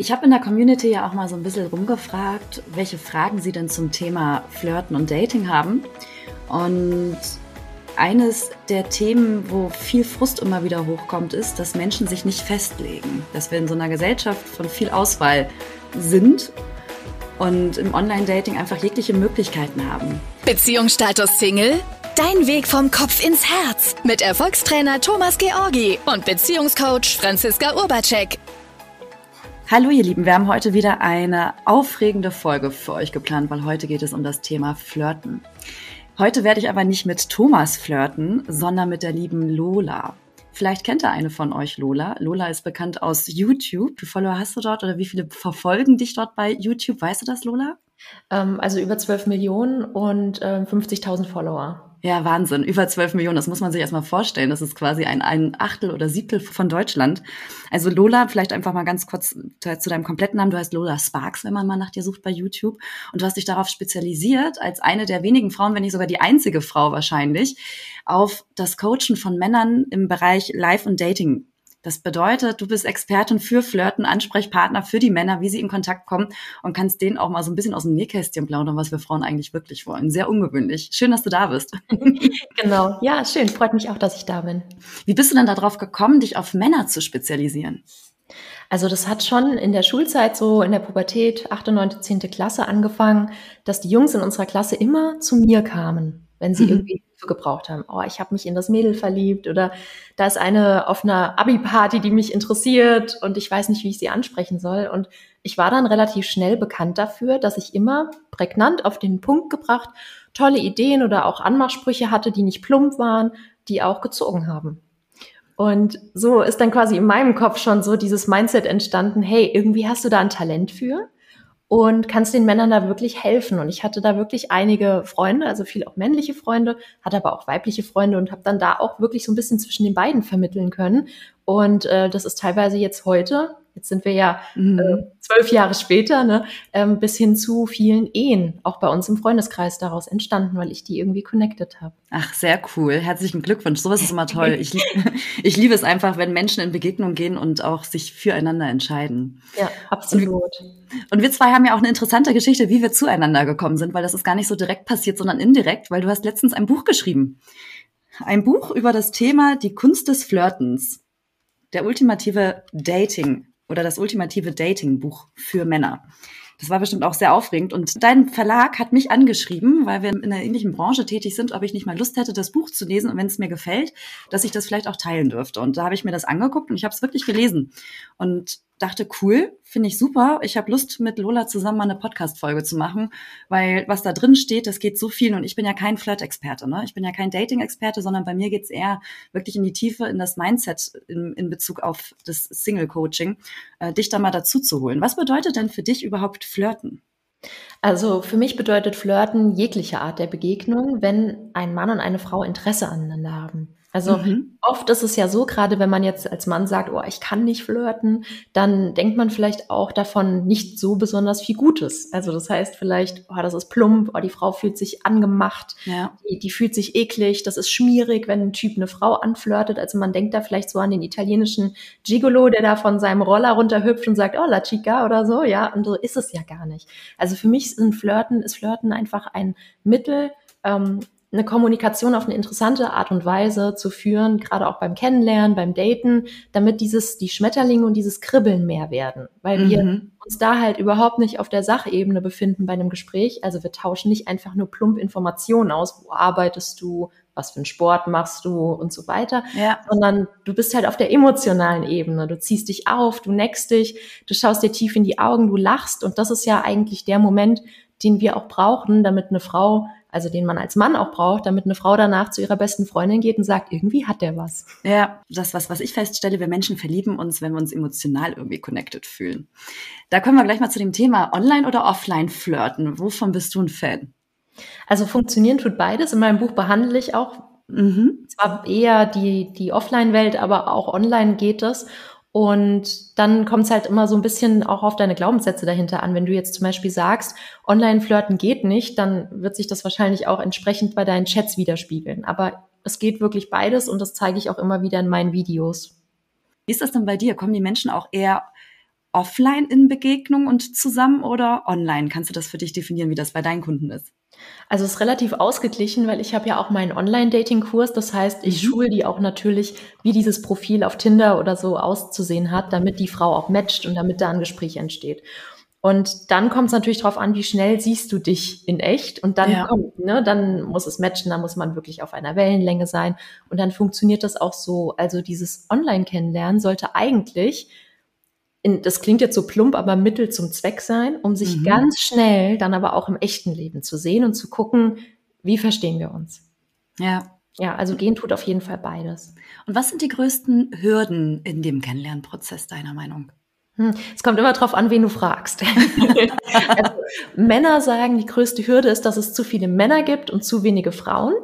Ich habe in der Community ja auch mal so ein bisschen rumgefragt, welche Fragen sie denn zum Thema Flirten und Dating haben. Und eines der Themen, wo viel Frust immer wieder hochkommt, ist, dass Menschen sich nicht festlegen. Dass wir in so einer Gesellschaft von viel Auswahl sind und im Online-Dating einfach jegliche Möglichkeiten haben. Beziehungsstatus Single? Dein Weg vom Kopf ins Herz mit Erfolgstrainer Thomas Georgi und Beziehungscoach Franziska Urbacek. Hallo ihr Lieben, wir haben heute wieder eine aufregende Folge für euch geplant, weil heute geht es um das Thema Flirten. Heute werde ich aber nicht mit Thomas flirten, sondern mit der lieben Lola. Vielleicht kennt ihr eine von euch, Lola. Lola ist bekannt aus YouTube. Wie viele Follower hast du dort oder wie viele verfolgen dich dort bei YouTube? Weißt du das, Lola? Ähm, also über 12 Millionen und äh, 50.000 Follower. Ja, Wahnsinn. Über 12 Millionen, das muss man sich erstmal vorstellen. Das ist quasi ein, ein Achtel oder Siebtel von Deutschland. Also Lola, vielleicht einfach mal ganz kurz zu deinem kompletten Namen. Du heißt Lola Sparks, wenn man mal nach dir sucht bei YouTube. Und du hast dich darauf spezialisiert, als eine der wenigen Frauen, wenn nicht sogar die einzige Frau wahrscheinlich, auf das Coachen von Männern im Bereich Live- und Dating das bedeutet, du bist Expertin für Flirten, Ansprechpartner für die Männer, wie sie in Kontakt kommen und kannst denen auch mal so ein bisschen aus dem Nähkästchen plaudern, was wir Frauen eigentlich wirklich wollen. Sehr ungewöhnlich. Schön, dass du da bist. genau. Ja, schön. Freut mich auch, dass ich da bin. Wie bist du denn darauf gekommen, dich auf Männer zu spezialisieren? Also das hat schon in der Schulzeit, so in der Pubertät, 8., 9., 10. Klasse angefangen, dass die Jungs in unserer Klasse immer zu mir kamen, wenn sie mhm. irgendwie Hilfe gebraucht haben. Oh, ich habe mich in das Mädel verliebt oder da ist eine auf einer Abi-Party, die mich interessiert und ich weiß nicht, wie ich sie ansprechen soll. Und ich war dann relativ schnell bekannt dafür, dass ich immer prägnant auf den Punkt gebracht tolle Ideen oder auch Anmachsprüche hatte, die nicht plump waren, die auch gezogen haben. Und so ist dann quasi in meinem Kopf schon so dieses Mindset entstanden, hey, irgendwie hast du da ein Talent für und kannst den Männern da wirklich helfen. Und ich hatte da wirklich einige Freunde, also viel auch männliche Freunde, hatte aber auch weibliche Freunde und habe dann da auch wirklich so ein bisschen zwischen den beiden vermitteln können. Und äh, das ist teilweise jetzt heute Jetzt sind wir ja mhm. äh, zwölf Jahre später, ne, ähm, bis hin zu vielen Ehen, auch bei uns im Freundeskreis daraus entstanden, weil ich die irgendwie connected habe. Ach, sehr cool. Herzlichen Glückwunsch. Sowas ist immer toll. Ich, ich liebe es einfach, wenn Menschen in Begegnung gehen und auch sich füreinander entscheiden. Ja, absolut. Und, und wir zwei haben ja auch eine interessante Geschichte, wie wir zueinander gekommen sind, weil das ist gar nicht so direkt passiert, sondern indirekt, weil du hast letztens ein Buch geschrieben. Ein Buch über das Thema die Kunst des Flirtens. Der ultimative Dating oder das ultimative Dating-Buch für Männer. Das war bestimmt auch sehr aufregend. Und dein Verlag hat mich angeschrieben, weil wir in einer ähnlichen Branche tätig sind, ob ich nicht mal Lust hätte, das Buch zu lesen und wenn es mir gefällt, dass ich das vielleicht auch teilen dürfte. Und da habe ich mir das angeguckt und ich habe es wirklich gelesen. Und dachte, cool, finde ich super. Ich habe Lust, mit Lola zusammen mal eine Podcast-Folge zu machen, weil was da drin steht, das geht so viel. Und ich bin ja kein Flirt-Experte, ne? Ich bin ja kein Dating-Experte, sondern bei mir geht's eher wirklich in die Tiefe, in das Mindset in, in Bezug auf das Single-Coaching, äh, dich da mal dazu zu holen. Was bedeutet denn für dich überhaupt Flirten? Also für mich bedeutet Flirten jegliche Art der Begegnung, wenn ein Mann und eine Frau Interesse aneinander haben. Also mhm. oft ist es ja so, gerade wenn man jetzt als Mann sagt, oh, ich kann nicht flirten, dann denkt man vielleicht auch davon nicht so besonders viel Gutes. Also das heißt vielleicht, oh, das ist plump, oh, die Frau fühlt sich angemacht, ja. die, die fühlt sich eklig, das ist schmierig, wenn ein Typ eine Frau anflirtet. Also man denkt da vielleicht so an den italienischen Gigolo, der da von seinem Roller runterhüpft und sagt, oh, la chica oder so, ja, und so ist es ja gar nicht. Also für mich sind Flirten, ist Flirten einfach ein Mittel, ähm, eine Kommunikation auf eine interessante Art und Weise zu führen, gerade auch beim Kennenlernen, beim Daten, damit dieses, die Schmetterlinge und dieses Kribbeln mehr werden, weil mhm. wir uns da halt überhaupt nicht auf der Sachebene befinden bei einem Gespräch. Also wir tauschen nicht einfach nur plump Informationen aus, wo arbeitest du, was für einen Sport machst du und so weiter, ja. sondern du bist halt auf der emotionalen Ebene. Du ziehst dich auf, du neckst dich, du schaust dir tief in die Augen, du lachst und das ist ja eigentlich der Moment, den wir auch brauchen, damit eine Frau also den man als Mann auch braucht, damit eine Frau danach zu ihrer besten Freundin geht und sagt, irgendwie hat der was. Ja, das was, was ich feststelle, wir Menschen verlieben uns, wenn wir uns emotional irgendwie connected fühlen. Da kommen wir gleich mal zu dem Thema Online oder Offline flirten. Wovon bist du ein Fan? Also funktionieren tut beides. In meinem Buch behandle ich auch mhm. zwar eher die, die Offline-Welt, aber auch online geht es. Und dann kommt es halt immer so ein bisschen auch auf deine Glaubenssätze dahinter an. Wenn du jetzt zum Beispiel sagst, Online-Flirten geht nicht, dann wird sich das wahrscheinlich auch entsprechend bei deinen Chats widerspiegeln. Aber es geht wirklich beides und das zeige ich auch immer wieder in meinen Videos. Wie ist das denn bei dir? Kommen die Menschen auch eher offline in Begegnung und zusammen oder online? Kannst du das für dich definieren, wie das bei deinen Kunden ist? Also es ist relativ ausgeglichen, weil ich habe ja auch meinen Online-Dating-Kurs. Das heißt, ich mhm. schule die auch natürlich, wie dieses Profil auf Tinder oder so auszusehen hat, damit die Frau auch matcht und damit da ein Gespräch entsteht. Und dann kommt es natürlich darauf an, wie schnell siehst du dich in echt. Und dann ja. kommt, ne, dann muss es matchen, dann muss man wirklich auf einer Wellenlänge sein. Und dann funktioniert das auch so. Also dieses Online-Kennenlernen sollte eigentlich in, das klingt jetzt so plump, aber Mittel zum Zweck sein, um sich mhm. ganz schnell dann aber auch im echten Leben zu sehen und zu gucken, wie verstehen wir uns. Ja. Ja, also gehen tut auf jeden Fall beides. Und was sind die größten Hürden in dem Kennenlernprozess deiner Meinung? Hm, es kommt immer darauf an, wen du fragst. also, Männer sagen, die größte Hürde ist, dass es zu viele Männer gibt und zu wenige Frauen.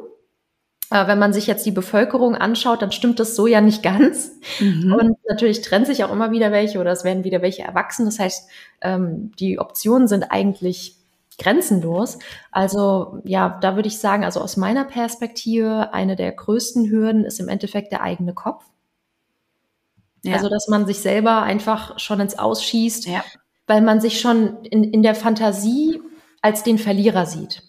Äh, wenn man sich jetzt die Bevölkerung anschaut, dann stimmt das so ja nicht ganz. Mhm. Und natürlich trennt sich auch immer wieder welche oder es werden wieder welche erwachsen. Das heißt, ähm, die Optionen sind eigentlich grenzenlos. Also ja, da würde ich sagen, also aus meiner Perspektive, eine der größten Hürden ist im Endeffekt der eigene Kopf. Ja. Also, dass man sich selber einfach schon ins Ausschießt, ja. weil man sich schon in, in der Fantasie als den Verlierer sieht.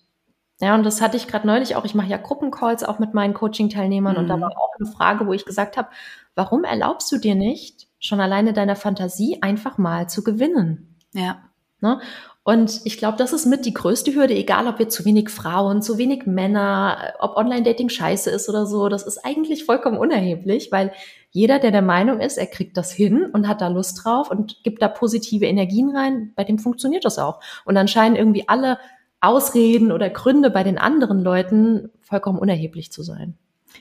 Ja, und das hatte ich gerade neulich auch. Ich mache ja Gruppencalls auch mit meinen Coaching-Teilnehmern mhm. und da mhm. war auch eine Frage, wo ich gesagt habe, warum erlaubst du dir nicht, schon alleine deiner Fantasie einfach mal zu gewinnen? Ja. Ne? Und ich glaube, das ist mit die größte Hürde, egal ob wir zu wenig Frauen, zu wenig Männer, ob Online-Dating scheiße ist oder so. Das ist eigentlich vollkommen unerheblich, weil jeder, der der Meinung ist, er kriegt das hin und hat da Lust drauf und gibt da positive Energien rein, bei dem funktioniert das auch. Und dann scheinen irgendwie alle Ausreden oder Gründe bei den anderen Leuten vollkommen unerheblich zu sein.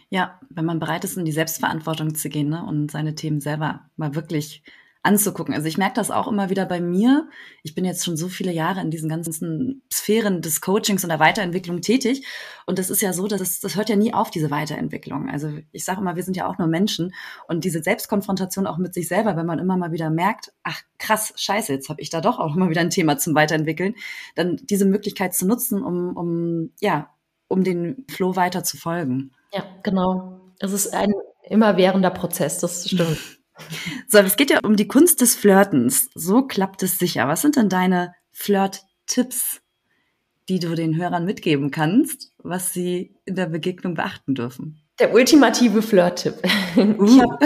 Ja, wenn man bereit ist, in die Selbstverantwortung zu gehen ne, und seine Themen selber mal wirklich anzugucken. Also ich merke das auch immer wieder bei mir. Ich bin jetzt schon so viele Jahre in diesen ganzen Sphären des Coachings und der Weiterentwicklung tätig. Und das ist ja so, dass es, das hört ja nie auf, diese Weiterentwicklung. Also ich sage immer, wir sind ja auch nur Menschen. Und diese Selbstkonfrontation auch mit sich selber, wenn man immer mal wieder merkt, ach krass, scheiße, jetzt habe ich da doch auch mal wieder ein Thema zum Weiterentwickeln, dann diese Möglichkeit zu nutzen, um, um ja, um den Flow weiter zu folgen. Ja, genau. Es ist ein immerwährender Prozess, das stimmt. So, es geht ja um die Kunst des Flirtens. So klappt es sicher. Was sind denn deine Flirt-Tipps, die du den Hörern mitgeben kannst, was sie in der Begegnung beachten dürfen? Der ultimative Flirt-Tipp. Uh.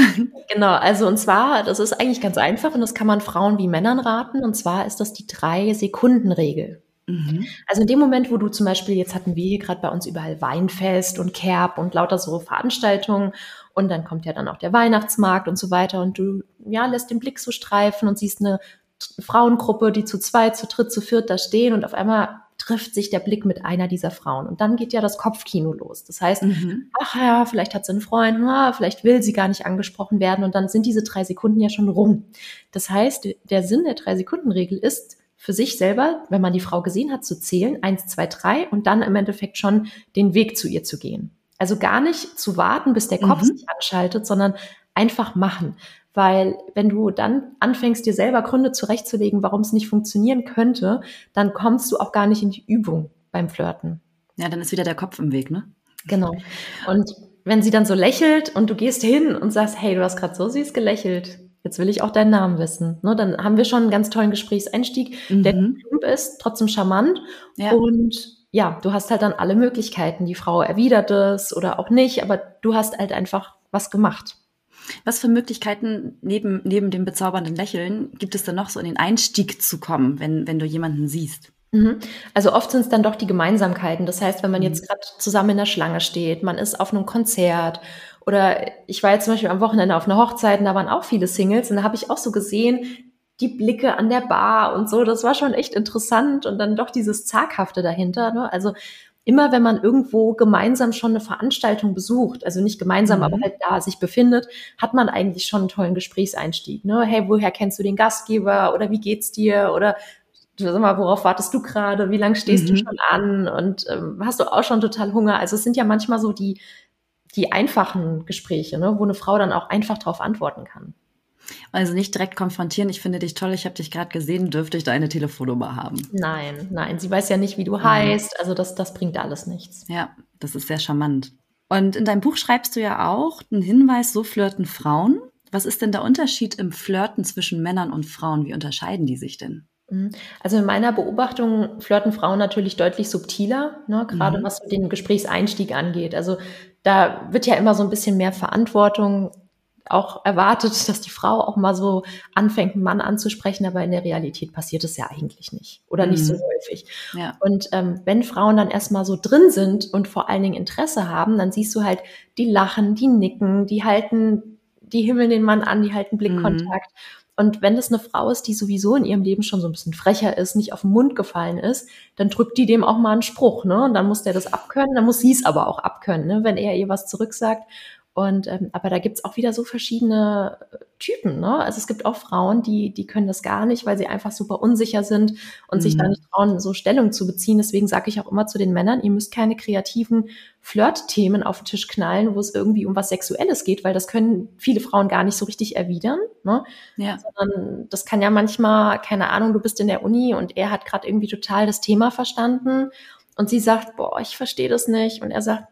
genau, also und zwar, das ist eigentlich ganz einfach und das kann man Frauen wie Männern raten. Und zwar ist das die Drei-Sekunden-Regel. Mhm. Also in dem Moment, wo du zum Beispiel, jetzt hatten wir hier gerade bei uns überall Weinfest und Kerb und lauter so Veranstaltungen und dann kommt ja dann auch der Weihnachtsmarkt und so weiter und du ja lässt den Blick so streifen und siehst eine Frauengruppe, die zu zweit, zu dritt, zu viert da stehen und auf einmal trifft sich der Blick mit einer dieser Frauen. Und dann geht ja das Kopfkino los. Das heißt, mhm. ach ja, vielleicht hat sie einen Freund, ah, vielleicht will sie gar nicht angesprochen werden. Und dann sind diese drei Sekunden ja schon rum. Das heißt, der Sinn der Drei-Sekunden-Regel ist, für sich selber, wenn man die Frau gesehen hat, zu zählen, eins, zwei, drei, und dann im Endeffekt schon den Weg zu ihr zu gehen. Also gar nicht zu warten, bis der Kopf mhm. sich anschaltet, sondern einfach machen. Weil wenn du dann anfängst, dir selber Gründe zurechtzulegen, warum es nicht funktionieren könnte, dann kommst du auch gar nicht in die Übung beim Flirten. Ja, dann ist wieder der Kopf im Weg, ne? Genau. Und wenn sie dann so lächelt und du gehst hin und sagst, hey, du hast gerade so süß gelächelt, jetzt will ich auch deinen Namen wissen. Ne, dann haben wir schon einen ganz tollen Gesprächseinstieg, mhm. der ist, trotzdem charmant ja. und ja, du hast halt dann alle Möglichkeiten. Die Frau erwidert es oder auch nicht, aber du hast halt einfach was gemacht. Was für Möglichkeiten neben, neben dem bezaubernden Lächeln gibt es denn noch so in den Einstieg zu kommen, wenn, wenn du jemanden siehst? Mhm. Also oft sind es dann doch die Gemeinsamkeiten. Das heißt, wenn man jetzt mhm. gerade zusammen in der Schlange steht, man ist auf einem Konzert oder ich war jetzt zum Beispiel am Wochenende auf einer Hochzeit und da waren auch viele Singles und da habe ich auch so gesehen, die Blicke an der Bar und so, das war schon echt interessant und dann doch dieses Zaghafte dahinter. Ne? Also immer wenn man irgendwo gemeinsam schon eine Veranstaltung besucht, also nicht gemeinsam, mhm. aber halt da sich befindet, hat man eigentlich schon einen tollen Gesprächseinstieg. Ne? Hey, woher kennst du den Gastgeber oder wie geht's dir oder sag mal, worauf wartest du gerade? Wie lange stehst mhm. du schon an? Und ähm, hast du auch schon total Hunger? Also es sind ja manchmal so die, die einfachen Gespräche, ne? wo eine Frau dann auch einfach darauf antworten kann. Also nicht direkt konfrontieren, ich finde dich toll, ich habe dich gerade gesehen, dürfte ich deine Telefonnummer haben? Nein, nein, sie weiß ja nicht, wie du heißt, also das, das bringt alles nichts. Ja, das ist sehr charmant. Und in deinem Buch schreibst du ja auch einen Hinweis, so flirten Frauen. Was ist denn der Unterschied im Flirten zwischen Männern und Frauen? Wie unterscheiden die sich denn? Mhm. Also in meiner Beobachtung flirten Frauen natürlich deutlich subtiler, ne, gerade mhm. was den Gesprächseinstieg angeht. Also da wird ja immer so ein bisschen mehr Verantwortung auch erwartet, dass die Frau auch mal so anfängt, einen Mann anzusprechen, aber in der Realität passiert es ja eigentlich nicht oder nicht so mhm. häufig. Ja. Und ähm, wenn Frauen dann erstmal so drin sind und vor allen Dingen Interesse haben, dann siehst du halt, die lachen, die nicken, die halten, die himmeln den Mann an, die halten Blickkontakt. Mhm. Und wenn das eine Frau ist, die sowieso in ihrem Leben schon so ein bisschen frecher ist, nicht auf den Mund gefallen ist, dann drückt die dem auch mal einen Spruch, ne? Und dann muss der das abkönnen, dann muss sie es aber auch abkönnen, ne? Wenn er ihr was zurücksagt. Und ähm, aber da gibt's auch wieder so verschiedene äh, Typen. Ne? Also es gibt auch Frauen, die, die können das gar nicht, weil sie einfach super unsicher sind und mhm. sich da mhm. nicht trauen, so Stellung zu beziehen. Deswegen sage ich auch immer zu den Männern, ihr müsst keine kreativen Flirt-Themen auf den Tisch knallen, wo es irgendwie um was Sexuelles geht, weil das können viele Frauen gar nicht so richtig erwidern. Ne? Ja. Sondern das kann ja manchmal, keine Ahnung, du bist in der Uni und er hat gerade irgendwie total das Thema verstanden und sie sagt, boah, ich verstehe das nicht. Und er sagt,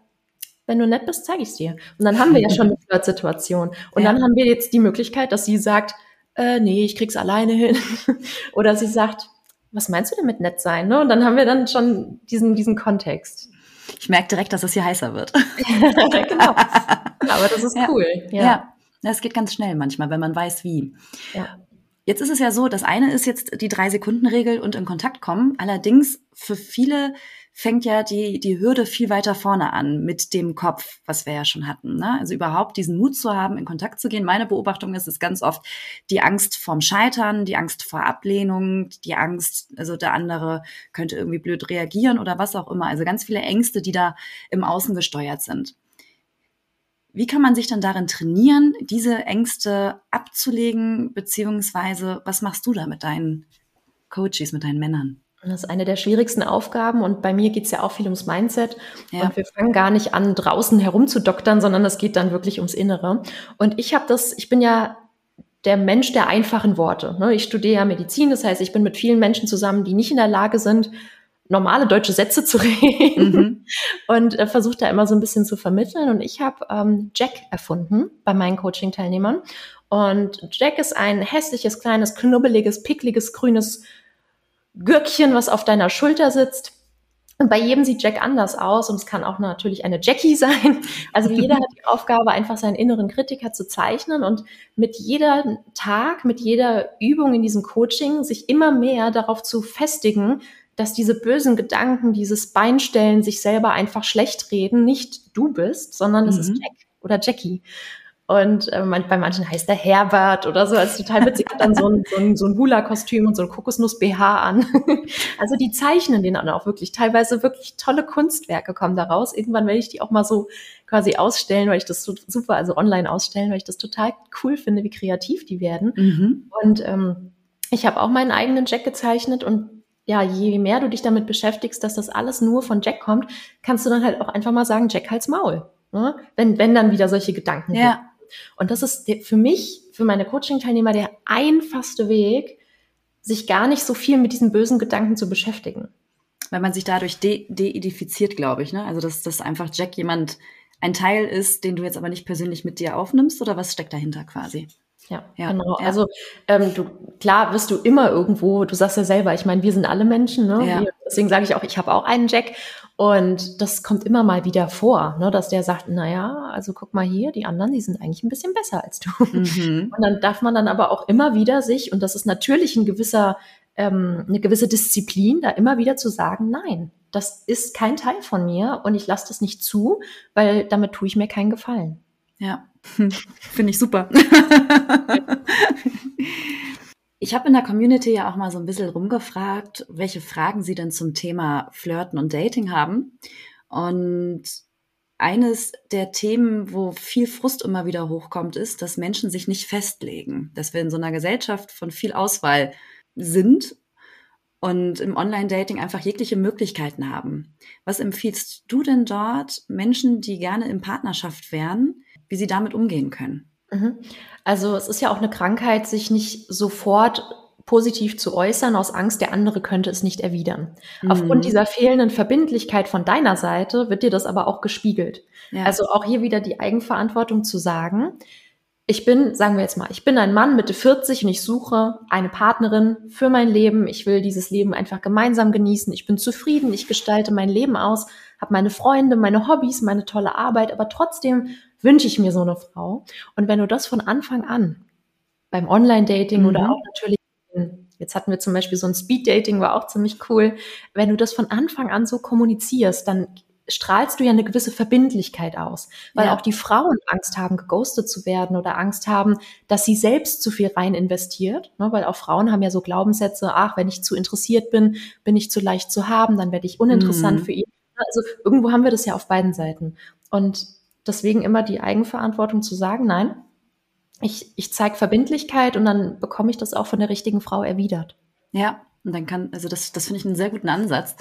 wenn du nett bist, zeige ich es dir. Und dann haben wir ja schon eine Flirt-Situation. Und ja. dann haben wir jetzt die Möglichkeit, dass sie sagt, äh, nee, ich krieg's alleine hin. Oder sie sagt, was meinst du denn mit nett sein? Ne? Und dann haben wir dann schon diesen, diesen Kontext. Ich merke direkt, dass es hier heißer wird. genau. Aber das ist ja. cool. Ja. ja, das geht ganz schnell manchmal, wenn man weiß, wie. Ja. Jetzt ist es ja so, das eine ist jetzt die Drei-Sekunden-Regel und in Kontakt kommen. Allerdings für viele fängt ja die, die Hürde viel weiter vorne an mit dem Kopf, was wir ja schon hatten. Ne? Also überhaupt diesen Mut zu haben, in Kontakt zu gehen. Meine Beobachtung ist es ganz oft die Angst vorm Scheitern, die Angst vor Ablehnung, die Angst, also der andere könnte irgendwie blöd reagieren oder was auch immer. Also ganz viele Ängste, die da im Außen gesteuert sind. Wie kann man sich dann darin trainieren, diese Ängste abzulegen, beziehungsweise was machst du da mit deinen Coaches, mit deinen Männern? Das ist eine der schwierigsten Aufgaben und bei mir geht es ja auch viel ums Mindset. Ja. Und wir fangen gar nicht an, draußen herumzudoktern, sondern es geht dann wirklich ums Innere. Und ich habe das, ich bin ja der Mensch der einfachen Worte. Ne? Ich studiere ja Medizin, das heißt, ich bin mit vielen Menschen zusammen, die nicht in der Lage sind, normale deutsche Sätze zu reden mhm. und äh, versuche da immer so ein bisschen zu vermitteln. Und ich habe ähm, Jack erfunden bei meinen Coaching-Teilnehmern. Und Jack ist ein hässliches, kleines, knubbeliges, pickliges, grünes Gürkchen, was auf deiner Schulter sitzt. Und bei jedem sieht Jack anders aus und es kann auch natürlich eine Jackie sein. Also jeder hat die Aufgabe, einfach seinen inneren Kritiker zu zeichnen und mit jedem Tag, mit jeder Übung in diesem Coaching sich immer mehr darauf zu festigen, dass diese bösen Gedanken, dieses Beinstellen, sich selber einfach schlecht reden, nicht du bist, sondern es mhm. ist Jack oder Jackie. Und äh, bei manchen heißt er Herbert oder so. Also total witzig. Hat dann so ein, so ein, so ein Hula-Kostüm und so ein Kokosnuss-BH an. also die zeichnen den dann auch wirklich. Teilweise wirklich tolle Kunstwerke kommen daraus. Irgendwann werde ich die auch mal so quasi ausstellen, weil ich das so super, also online ausstellen, weil ich das total cool finde, wie kreativ die werden. Mhm. Und ähm, ich habe auch meinen eigenen Jack gezeichnet und ja, je mehr du dich damit beschäftigst, dass das alles nur von Jack kommt, kannst du dann halt auch einfach mal sagen, Jack halt's Maul. Ne? Wenn, wenn dann wieder solche Gedanken ja. Gibt. Und das ist für mich, für meine Coaching-Teilnehmer der einfachste Weg, sich gar nicht so viel mit diesen bösen Gedanken zu beschäftigen. Weil man sich dadurch de-identifiziert, glaube ich. Ne? Also, dass, dass einfach Jack jemand ein Teil ist, den du jetzt aber nicht persönlich mit dir aufnimmst oder was steckt dahinter quasi? Ja, ja, genau. Ja. Also ähm, du klar wirst du immer irgendwo, du sagst ja selber, ich meine, wir sind alle Menschen, ne? Ja. deswegen sage ich auch, ich habe auch einen Jack und das kommt immer mal wieder vor, ne, dass der sagt, na ja, also guck mal hier, die anderen, die sind eigentlich ein bisschen besser als du. Mhm. Und dann darf man dann aber auch immer wieder sich, und das ist natürlich ein gewisser, ähm, eine gewisse Disziplin, da immer wieder zu sagen, nein, das ist kein Teil von mir und ich lasse das nicht zu, weil damit tue ich mir keinen Gefallen. Ja, finde ich super. Ich habe in der Community ja auch mal so ein bisschen rumgefragt, welche Fragen sie denn zum Thema Flirten und Dating haben. Und eines der Themen, wo viel Frust immer wieder hochkommt, ist, dass Menschen sich nicht festlegen, dass wir in so einer Gesellschaft von viel Auswahl sind und im Online-Dating einfach jegliche Möglichkeiten haben. Was empfiehlst du denn dort Menschen, die gerne in Partnerschaft wären, wie sie damit umgehen können? Mhm. Also es ist ja auch eine Krankheit, sich nicht sofort positiv zu äußern, aus Angst, der andere könnte es nicht erwidern. Mhm. Aufgrund dieser fehlenden Verbindlichkeit von deiner Seite wird dir das aber auch gespiegelt. Ja. Also auch hier wieder die Eigenverantwortung zu sagen, ich bin, sagen wir jetzt mal, ich bin ein Mann Mitte 40 und ich suche eine Partnerin für mein Leben. Ich will dieses Leben einfach gemeinsam genießen. Ich bin zufrieden, ich gestalte mein Leben aus, habe meine Freunde, meine Hobbys, meine tolle Arbeit, aber trotzdem wünsche ich mir so eine Frau. Und wenn du das von Anfang an beim Online-Dating mhm. oder auch natürlich, jetzt hatten wir zum Beispiel so ein Speed-Dating, war auch ziemlich cool, wenn du das von Anfang an so kommunizierst, dann strahlst du ja eine gewisse Verbindlichkeit aus, weil ja. auch die Frauen Angst haben, geghostet zu werden oder Angst haben, dass sie selbst zu viel rein investiert, ne, weil auch Frauen haben ja so Glaubenssätze, ach, wenn ich zu interessiert bin, bin ich zu leicht zu haben, dann werde ich uninteressant mhm. für ihn. Also irgendwo haben wir das ja auf beiden Seiten. Und deswegen immer die Eigenverantwortung zu sagen, nein, ich, ich zeige Verbindlichkeit und dann bekomme ich das auch von der richtigen Frau erwidert. Ja, und dann kann, also das, das finde ich einen sehr guten Ansatz.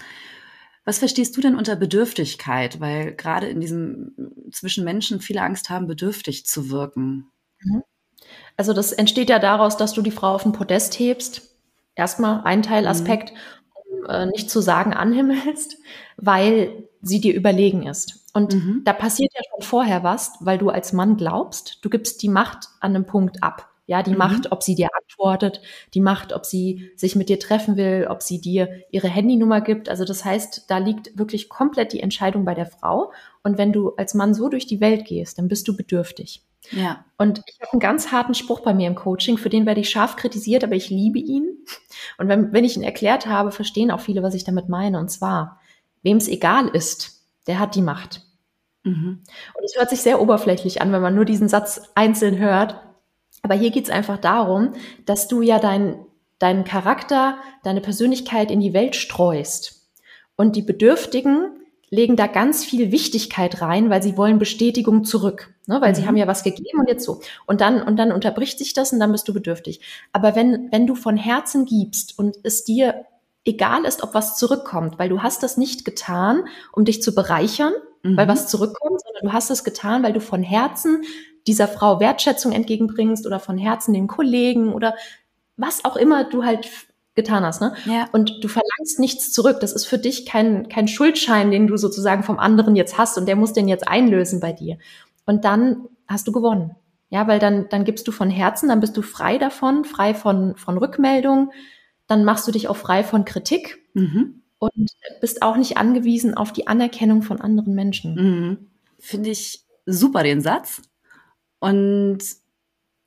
Was verstehst du denn unter Bedürftigkeit? Weil gerade in diesem zwischen Menschen viele Angst haben, bedürftig zu wirken. Mhm. Also das entsteht ja daraus, dass du die Frau auf den Podest hebst. Erstmal ein Teilaspekt, mhm. Äh, nicht zu sagen anhimmelst, weil sie dir überlegen ist. Und mhm. da passiert ja schon vorher was, weil du als Mann glaubst, du gibst die Macht an einem Punkt ab. Ja, die mhm. Macht, ob sie dir antwortet, die Macht, ob sie sich mit dir treffen will, ob sie dir ihre Handynummer gibt. Also das heißt, da liegt wirklich komplett die Entscheidung bei der Frau. Und wenn du als Mann so durch die Welt gehst, dann bist du bedürftig. Ja. Und ich habe einen ganz harten Spruch bei mir im Coaching, für den werde ich scharf kritisiert, aber ich liebe ihn. Und wenn, wenn ich ihn erklärt habe, verstehen auch viele, was ich damit meine. Und zwar, wem es egal ist, der hat die Macht. Mhm. Und es hört sich sehr oberflächlich an, wenn man nur diesen Satz einzeln hört. Aber hier geht es einfach darum, dass du ja dein, deinen Charakter, deine Persönlichkeit in die Welt streust. Und die Bedürftigen legen da ganz viel Wichtigkeit rein, weil sie wollen Bestätigung zurück, ne? weil mhm. sie haben ja was gegeben und jetzt so. Und dann, und dann unterbricht sich das und dann bist du bedürftig. Aber wenn, wenn du von Herzen gibst und es dir egal ist, ob was zurückkommt, weil du hast das nicht getan, um dich zu bereichern, mhm. weil was zurückkommt, sondern du hast es getan, weil du von Herzen dieser Frau Wertschätzung entgegenbringst oder von Herzen den Kollegen oder was auch immer du halt getan hast, ne? Ja. Und du verlangst nichts zurück. Das ist für dich kein, kein Schuldschein, den du sozusagen vom anderen jetzt hast und der muss den jetzt einlösen bei dir. Und dann hast du gewonnen. Ja, weil dann, dann gibst du von Herzen, dann bist du frei davon, frei von, von Rückmeldung, dann machst du dich auch frei von Kritik mhm. und bist auch nicht angewiesen auf die Anerkennung von anderen Menschen. Mhm. Finde ich super den Satz. Und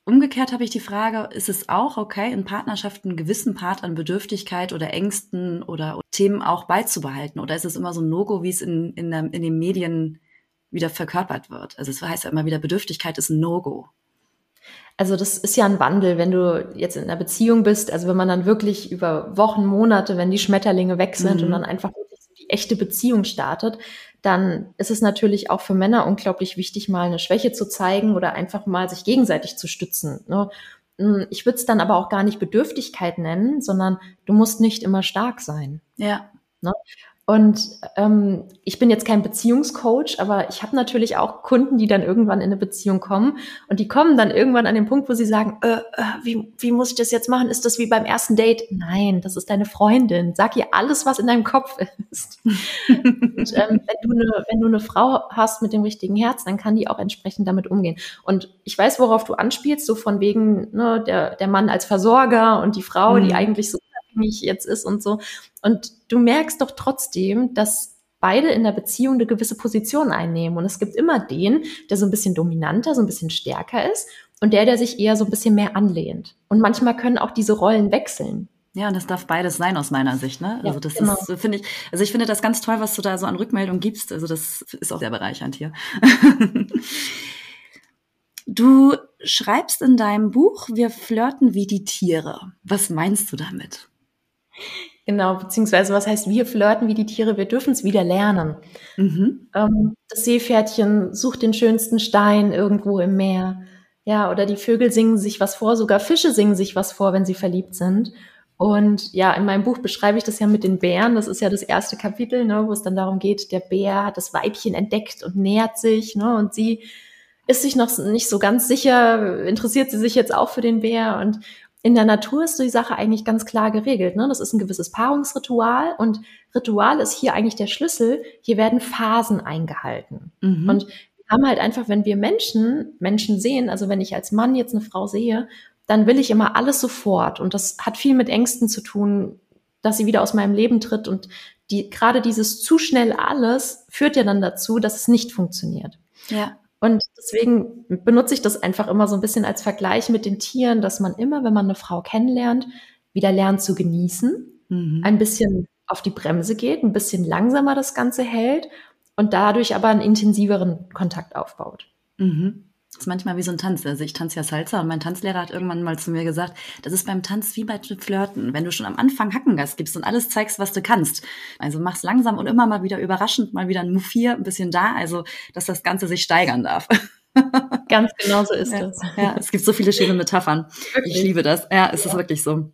umgekehrt habe ich die Frage, ist es auch okay, in Partnerschaften einen gewissen Part an Bedürftigkeit oder Ängsten oder Themen auch beizubehalten? Oder ist es immer so ein No-Go, wie es in, in, der, in den Medien wieder verkörpert wird? Also es heißt ja immer wieder, Bedürftigkeit ist ein No-Go. Also das ist ja ein Wandel, wenn du jetzt in einer Beziehung bist, also wenn man dann wirklich über Wochen, Monate, wenn die Schmetterlinge weg sind mhm. und dann einfach die echte Beziehung startet, dann ist es natürlich auch für Männer unglaublich wichtig, mal eine Schwäche zu zeigen oder einfach mal sich gegenseitig zu stützen. Ne? Hm, ich würde es dann aber auch gar nicht Bedürftigkeit nennen, sondern du musst nicht immer stark sein. Ja. Ne? Und ähm, ich bin jetzt kein Beziehungscoach, aber ich habe natürlich auch Kunden, die dann irgendwann in eine Beziehung kommen und die kommen dann irgendwann an den Punkt, wo sie sagen, äh, äh, wie, wie muss ich das jetzt machen? Ist das wie beim ersten Date? Nein, das ist deine Freundin. Sag ihr alles, was in deinem Kopf ist. und, ähm, wenn, du eine, wenn du eine Frau hast mit dem richtigen Herz, dann kann die auch entsprechend damit umgehen. Und ich weiß, worauf du anspielst, so von wegen ne, der, der Mann als Versorger und die Frau, mhm. die eigentlich so unabhängig jetzt ist und so. Und du merkst doch trotzdem, dass beide in der Beziehung eine gewisse Position einnehmen. Und es gibt immer den, der so ein bisschen dominanter, so ein bisschen stärker ist und der, der sich eher so ein bisschen mehr anlehnt. Und manchmal können auch diese Rollen wechseln. Ja, und das darf beides sein aus meiner Sicht, ne? Also das genau. ist, finde ich, also ich finde das ganz toll, was du da so an Rückmeldung gibst. Also das ist auch sehr bereichernd hier. du schreibst in deinem Buch, wir flirten wie die Tiere. Was meinst du damit? Genau, beziehungsweise was heißt, wir flirten wie die Tiere, wir dürfen es wieder lernen. Mhm. Ähm, das Seepferdchen sucht den schönsten Stein irgendwo im Meer. Ja, oder die Vögel singen sich was vor, sogar Fische singen sich was vor, wenn sie verliebt sind. Und ja, in meinem Buch beschreibe ich das ja mit den Bären. Das ist ja das erste Kapitel, ne, wo es dann darum geht, der Bär hat das Weibchen entdeckt und nähert sich, ne, und sie ist sich noch nicht so ganz sicher, interessiert sie sich jetzt auch für den Bär und in der Natur ist die Sache eigentlich ganz klar geregelt. Ne? Das ist ein gewisses Paarungsritual und Ritual ist hier eigentlich der Schlüssel. Hier werden Phasen eingehalten. Mhm. Und wir haben halt einfach, wenn wir Menschen, Menschen sehen, also wenn ich als Mann jetzt eine Frau sehe, dann will ich immer alles sofort. Und das hat viel mit Ängsten zu tun, dass sie wieder aus meinem Leben tritt. Und die, gerade dieses zu schnell alles führt ja dann dazu, dass es nicht funktioniert. Ja. Deswegen benutze ich das einfach immer so ein bisschen als Vergleich mit den Tieren, dass man immer, wenn man eine Frau kennenlernt, wieder lernt zu genießen, mhm. ein bisschen auf die Bremse geht, ein bisschen langsamer das Ganze hält und dadurch aber einen intensiveren Kontakt aufbaut. Mhm. Das ist manchmal wie so ein Tanz. Also ich tanze ja Salsa und mein Tanzlehrer hat irgendwann mal zu mir gesagt, das ist beim Tanz wie bei Flirten. Wenn du schon am Anfang Hackengas gibst und alles zeigst, was du kannst. Also mach's langsam und immer mal wieder überraschend, mal wieder ein Move hier, ein bisschen da, also dass das Ganze sich steigern darf. Ganz genau so ist ja, es. Ja, es gibt so viele schöne Metaphern. Wirklich? Ich liebe das. Ja, es ja. ist wirklich so.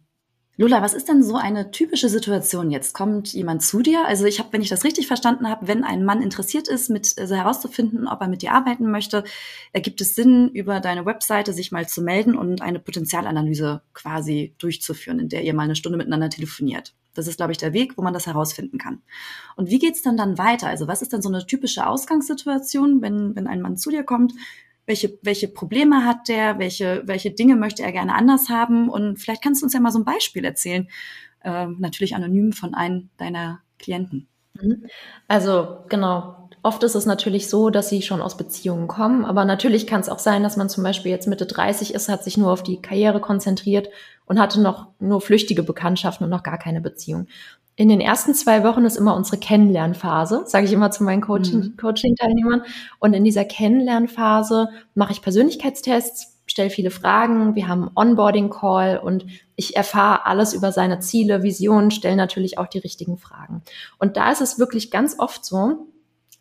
Lola, was ist denn so eine typische Situation jetzt? Kommt jemand zu dir? Also ich habe, wenn ich das richtig verstanden habe, wenn ein Mann interessiert ist, mit also herauszufinden, ob er mit dir arbeiten möchte, ergibt es Sinn, über deine Webseite sich mal zu melden und eine Potenzialanalyse quasi durchzuführen, in der ihr mal eine Stunde miteinander telefoniert. Das ist, glaube ich, der Weg, wo man das herausfinden kann. Und wie geht's dann dann weiter? Also was ist denn so eine typische Ausgangssituation, wenn, wenn ein Mann zu dir kommt? Welche, welche Probleme hat der, welche, welche Dinge möchte er gerne anders haben. Und vielleicht kannst du uns ja mal so ein Beispiel erzählen, äh, natürlich anonym von einem deiner Klienten. Mhm. Also genau, Oft ist es natürlich so, dass sie schon aus Beziehungen kommen, aber natürlich kann es auch sein, dass man zum Beispiel jetzt Mitte 30 ist, hat sich nur auf die Karriere konzentriert und hatte noch nur flüchtige Bekanntschaften und noch gar keine Beziehung in den ersten zwei Wochen ist immer unsere Kennenlernphase, sage ich immer zu meinen Coaching, mhm. Coaching-Teilnehmern. Und in dieser Kennenlernphase mache ich Persönlichkeitstests, stelle viele Fragen, wir haben Onboarding-Call und ich erfahre alles über seine Ziele, Visionen, stelle natürlich auch die richtigen Fragen. Und da ist es wirklich ganz oft so,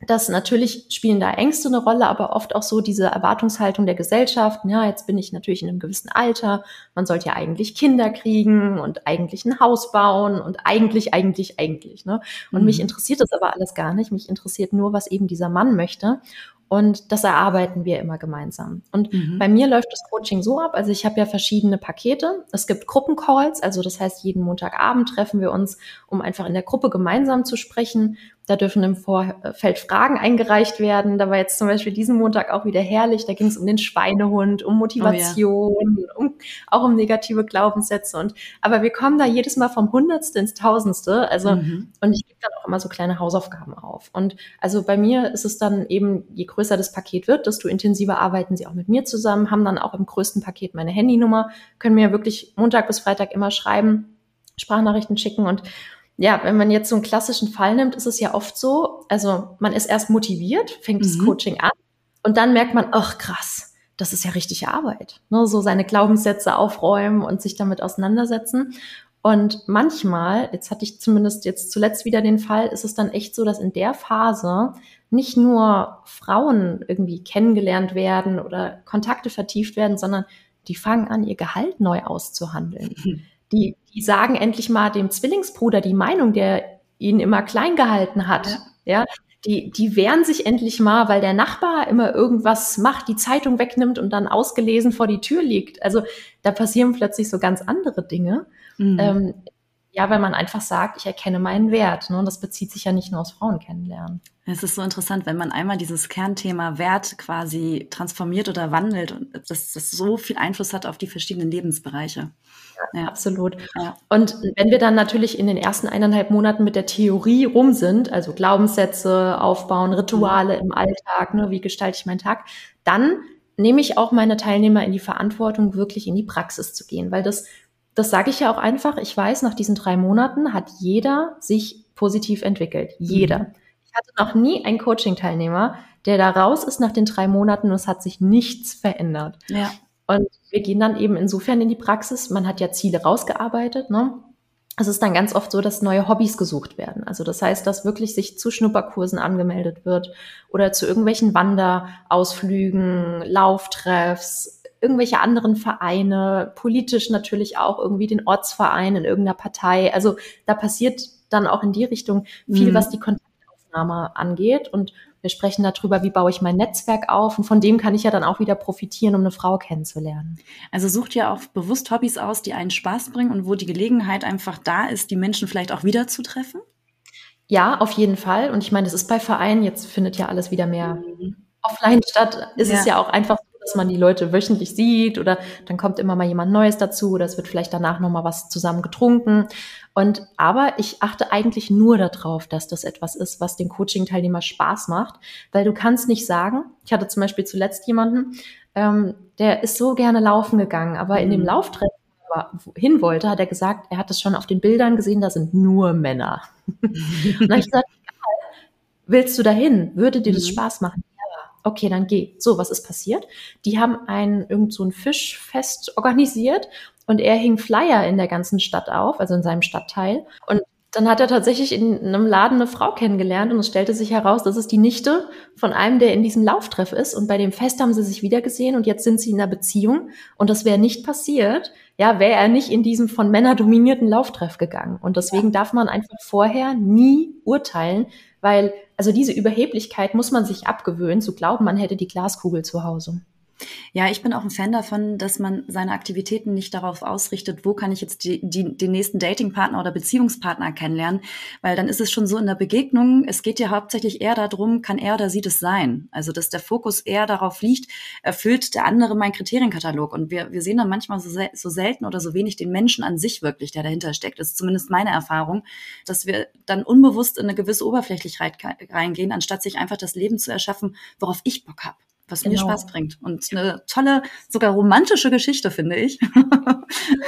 dass natürlich spielen da Ängste eine Rolle, aber oft auch so diese Erwartungshaltung der Gesellschaft. Ja, jetzt bin ich natürlich in einem gewissen Alter. Man sollte ja eigentlich Kinder kriegen und eigentlich ein Haus bauen und eigentlich, eigentlich, eigentlich. Ne? Und mhm. mich interessiert das aber alles gar nicht. Mich interessiert nur, was eben dieser Mann möchte. Und das erarbeiten wir immer gemeinsam. Und mhm. bei mir läuft das Coaching so ab. Also ich habe ja verschiedene Pakete. Es gibt Gruppencalls, also das heißt, jeden Montagabend treffen wir uns, um einfach in der Gruppe gemeinsam zu sprechen. Da dürfen im Vorfeld Fragen eingereicht werden. Da war jetzt zum Beispiel diesen Montag auch wieder herrlich. Da ging es um den Schweinehund, um Motivation, oh ja. um, auch um negative Glaubenssätze. Und aber wir kommen da jedes Mal vom Hundertste ins Tausendste. Also mhm. und ich gebe dann auch immer so kleine Hausaufgaben auf. Und also bei mir ist es dann eben, je größer das Paket wird, desto intensiver arbeiten sie auch mit mir zusammen, haben dann auch im größten Paket meine Handynummer, können mir wirklich Montag bis Freitag immer schreiben, Sprachnachrichten schicken und ja, wenn man jetzt so einen klassischen Fall nimmt, ist es ja oft so, also man ist erst motiviert, fängt mhm. das Coaching an und dann merkt man, ach krass, das ist ja richtig Arbeit. Ne? So seine Glaubenssätze aufräumen und sich damit auseinandersetzen. Und manchmal, jetzt hatte ich zumindest jetzt zuletzt wieder den Fall, ist es dann echt so, dass in der Phase nicht nur Frauen irgendwie kennengelernt werden oder Kontakte vertieft werden, sondern die fangen an, ihr Gehalt neu auszuhandeln. Die, die sagen endlich mal dem Zwillingsbruder die Meinung, der ihn immer klein gehalten hat. Ja. ja. Die, die wehren sich endlich mal, weil der Nachbar immer irgendwas macht, die Zeitung wegnimmt und dann ausgelesen vor die Tür liegt. Also da passieren plötzlich so ganz andere Dinge. Mhm. Ähm, ja, weil man einfach sagt, ich erkenne meinen Wert. Ne? Und das bezieht sich ja nicht nur aus Frauen kennenlernen. Es ist so interessant, wenn man einmal dieses Kernthema Wert quasi transformiert oder wandelt und dass das so viel Einfluss hat auf die verschiedenen Lebensbereiche. Ja, absolut. Ja. Und wenn wir dann natürlich in den ersten eineinhalb Monaten mit der Theorie rum sind, also Glaubenssätze aufbauen, Rituale mhm. im Alltag, ne, wie gestalte ich meinen Tag, dann nehme ich auch meine Teilnehmer in die Verantwortung, wirklich in die Praxis zu gehen, weil das das sage ich ja auch einfach. Ich weiß, nach diesen drei Monaten hat jeder sich positiv entwickelt. Jeder. Mhm. Ich hatte noch nie einen Coaching-Teilnehmer, der da raus ist nach den drei Monaten und es hat sich nichts verändert. Ja. Und wir gehen dann eben insofern in die Praxis. Man hat ja Ziele rausgearbeitet, ne? Es ist dann ganz oft so, dass neue Hobbys gesucht werden. Also das heißt, dass wirklich sich zu Schnupperkursen angemeldet wird oder zu irgendwelchen Wanderausflügen, Lauftreffs, irgendwelche anderen Vereine, politisch natürlich auch irgendwie den Ortsverein in irgendeiner Partei. Also da passiert dann auch in die Richtung viel, mhm. was die Kontaktaufnahme angeht. Und wir sprechen darüber, wie baue ich mein Netzwerk auf. Und von dem kann ich ja dann auch wieder profitieren, um eine Frau kennenzulernen. Also sucht ihr auch bewusst Hobbys aus, die einen Spaß bringen und wo die Gelegenheit einfach da ist, die Menschen vielleicht auch wieder zu treffen? Ja, auf jeden Fall. Und ich meine, das ist bei Vereinen, jetzt findet ja alles wieder mehr mhm offline statt, ist ja. es ja auch einfach so, dass man die Leute wöchentlich sieht oder dann kommt immer mal jemand Neues dazu oder es wird vielleicht danach nochmal was zusammen getrunken. Und aber ich achte eigentlich nur darauf, dass das etwas ist, was den Coaching-Teilnehmer Spaß macht, weil du kannst nicht sagen, ich hatte zum Beispiel zuletzt jemanden, ähm, der ist so gerne laufen gegangen, aber in dem mhm. Lauftreffen hin wollte, hat er gesagt, er hat es schon auf den Bildern gesehen, da sind nur Männer. und dann habe ich gesagt, willst du dahin? Würde dir das mhm. Spaß machen? Ja. Okay, dann geh. So, was ist passiert? Die haben ein irgend so ein Fischfest organisiert und er hing Flyer in der ganzen Stadt auf, also in seinem Stadtteil. Und dann hat er tatsächlich in einem Laden eine Frau kennengelernt und es stellte sich heraus, das ist die Nichte von einem, der in diesem Lauftreff ist. Und bei dem Fest haben sie sich wiedergesehen und jetzt sind sie in einer Beziehung. Und das wäre nicht passiert, ja, wäre er nicht in diesem von Männern dominierten Lauftreff gegangen. Und deswegen darf man einfach vorher nie urteilen, weil also diese Überheblichkeit muss man sich abgewöhnen, zu glauben, man hätte die Glaskugel zu Hause. Ja, ich bin auch ein Fan davon, dass man seine Aktivitäten nicht darauf ausrichtet, wo kann ich jetzt die, die, den nächsten Datingpartner oder Beziehungspartner kennenlernen, weil dann ist es schon so in der Begegnung, es geht ja hauptsächlich eher darum, kann er oder sie das sein? Also, dass der Fokus eher darauf liegt, erfüllt der andere meinen Kriterienkatalog. Und wir, wir sehen dann manchmal so, so selten oder so wenig den Menschen an sich wirklich, der dahinter steckt. Das ist zumindest meine Erfahrung, dass wir dann unbewusst in eine gewisse Oberflächlichkeit reingehen, anstatt sich einfach das Leben zu erschaffen, worauf ich Bock habe was genau. mir Spaß bringt. Und eine tolle, sogar romantische Geschichte, finde ich.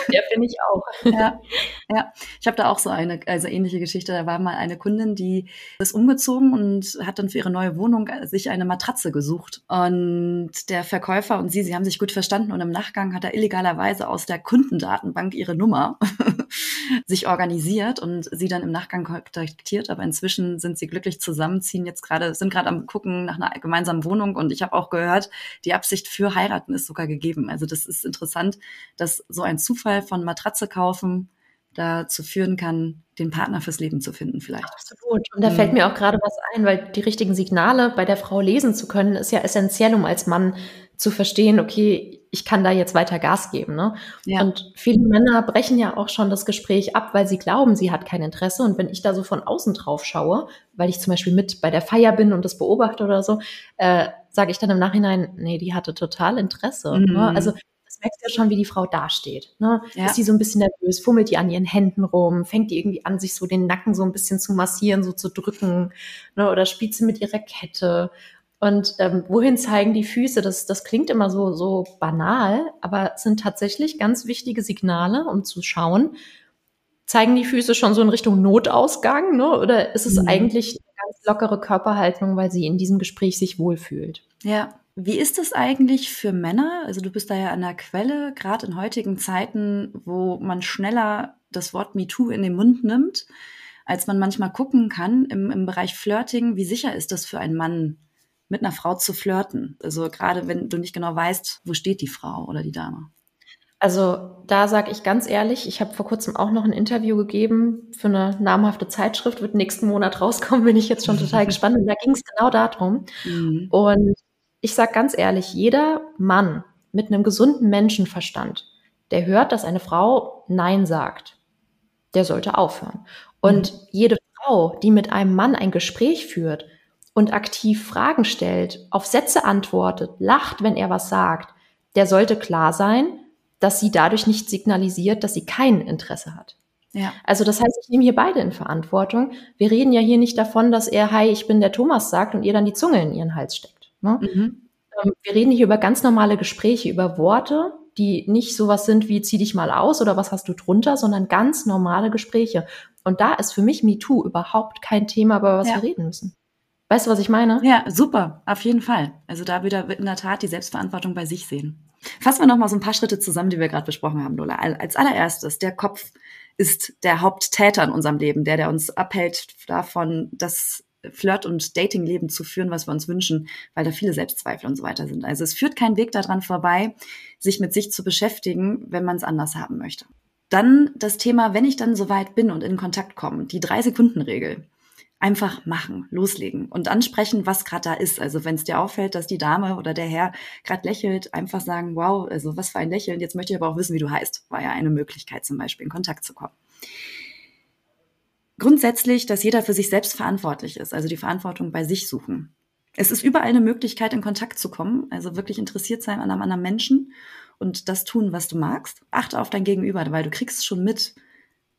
Ja, finde ich auch. Ja, ja. Ich habe da auch so eine, also ähnliche Geschichte. Da war mal eine Kundin, die ist umgezogen und hat dann für ihre neue Wohnung sich eine Matratze gesucht. Und der Verkäufer und sie, sie haben sich gut verstanden und im Nachgang hat er illegalerweise aus der Kundendatenbank ihre Nummer sich organisiert und sie dann im Nachgang kontaktiert. Aber inzwischen sind sie glücklich zusammenziehen, jetzt gerade, sind gerade am gucken nach einer gemeinsamen Wohnung und ich habe auch gehört, die Absicht für heiraten ist sogar gegeben. Also das ist interessant, dass so ein Zufall von Matratze kaufen dazu führen kann, den Partner fürs Leben zu finden vielleicht. Absolut. Und da mhm. fällt mir auch gerade was ein, weil die richtigen Signale bei der Frau lesen zu können, ist ja essentiell, um als Mann zu verstehen, okay, ich kann da jetzt weiter Gas geben. Ne? Ja. Und viele Männer brechen ja auch schon das Gespräch ab, weil sie glauben, sie hat kein Interesse. Und wenn ich da so von außen drauf schaue, weil ich zum Beispiel mit bei der Feier bin und das beobachte oder so, äh, sage ich dann im Nachhinein, nee, die hatte total Interesse. Ne? Mhm. Ne? Also das merkst du ja schon, wie die Frau dasteht. Ne? Ja. Ist die so ein bisschen nervös, fummelt die an ihren Händen rum, fängt die irgendwie an, sich so den Nacken so ein bisschen zu massieren, so zu drücken, ne? oder spielt sie mit ihrer Kette und ähm, wohin zeigen die Füße? Das, das klingt immer so, so banal, aber es sind tatsächlich ganz wichtige Signale, um zu schauen, zeigen die Füße schon so in Richtung Notausgang, ne? oder ist es mhm. eigentlich ganz lockere Körperhaltung, weil sie in diesem Gespräch sich wohlfühlt? Ja. Wie ist es eigentlich für Männer? Also du bist da ja an der Quelle, gerade in heutigen Zeiten, wo man schneller das Wort MeToo in den Mund nimmt, als man manchmal gucken kann im, im Bereich Flirting. Wie sicher ist das für einen Mann, mit einer Frau zu flirten? Also gerade wenn du nicht genau weißt, wo steht die Frau oder die Dame. Also da sage ich ganz ehrlich, ich habe vor kurzem auch noch ein Interview gegeben für eine namhafte Zeitschrift, wird nächsten Monat rauskommen, bin ich jetzt schon total gespannt. Und da ging es genau darum. Mhm. Und ich sage ganz ehrlich, jeder Mann mit einem gesunden Menschenverstand, der hört, dass eine Frau Nein sagt, der sollte aufhören. Und mhm. jede Frau, die mit einem Mann ein Gespräch führt, und aktiv Fragen stellt, auf Sätze antwortet, lacht, wenn er was sagt, der sollte klar sein, dass sie dadurch nicht signalisiert, dass sie kein Interesse hat. Ja. Also das heißt, ich nehme hier beide in Verantwortung. Wir reden ja hier nicht davon, dass er, hi, ich bin der Thomas sagt und ihr dann die Zunge in ihren Hals steckt. Ne? Mhm. Ähm, wir reden hier über ganz normale Gespräche, über Worte, die nicht sowas sind wie zieh dich mal aus oder was hast du drunter, sondern ganz normale Gespräche. Und da ist für mich MeToo überhaupt kein Thema, über was ja. wir reden müssen. Weißt du, was ich meine? Ja, super, auf jeden Fall. Also da wieder in der Tat die Selbstverantwortung bei sich sehen. Fassen wir noch mal so ein paar Schritte zusammen, die wir gerade besprochen haben, Lola. Als allererstes, der Kopf ist der Haupttäter in unserem Leben, der, der uns abhält davon, das Flirt- und Datingleben zu führen, was wir uns wünschen, weil da viele Selbstzweifel und so weiter sind. Also es führt kein Weg daran vorbei, sich mit sich zu beschäftigen, wenn man es anders haben möchte. Dann das Thema, wenn ich dann soweit bin und in Kontakt komme, die Drei-Sekunden-Regel einfach machen, loslegen und ansprechen, was gerade da ist. Also wenn es dir auffällt, dass die Dame oder der Herr gerade lächelt, einfach sagen, wow, also was für ein Lächeln. Jetzt möchte ich aber auch wissen, wie du heißt. War ja eine Möglichkeit, zum Beispiel in Kontakt zu kommen. Grundsätzlich, dass jeder für sich selbst verantwortlich ist, also die Verantwortung bei sich suchen. Es ist überall eine Möglichkeit, in Kontakt zu kommen, also wirklich interessiert sein an einem anderen Menschen und das tun, was du magst. Achte auf dein Gegenüber, weil du kriegst schon mit,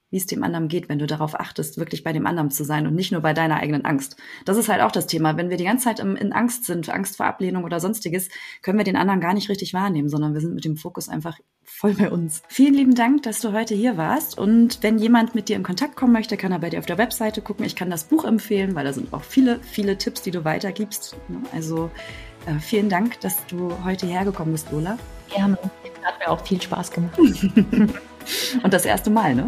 wie es dem anderen geht, wenn du darauf achtest, wirklich bei dem anderen zu sein und nicht nur bei deiner eigenen Angst. Das ist halt auch das Thema. Wenn wir die ganze Zeit in Angst sind, Angst vor Ablehnung oder sonstiges, können wir den anderen gar nicht richtig wahrnehmen, sondern wir sind mit dem Fokus einfach voll bei uns. Vielen lieben Dank, dass du heute hier warst. Und wenn jemand mit dir in Kontakt kommen möchte, kann er bei dir auf der Webseite gucken. Ich kann das Buch empfehlen, weil da sind auch viele, viele Tipps, die du weitergibst. Also äh, vielen Dank, dass du heute hergekommen bist, Lola. Gerne. Hat mir auch viel Spaß gemacht. Und das erste Mal, ne?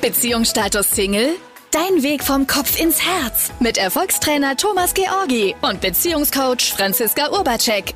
Beziehungsstatus Single? Dein Weg vom Kopf ins Herz mit Erfolgstrainer Thomas Georgi und Beziehungscoach Franziska Urbacek.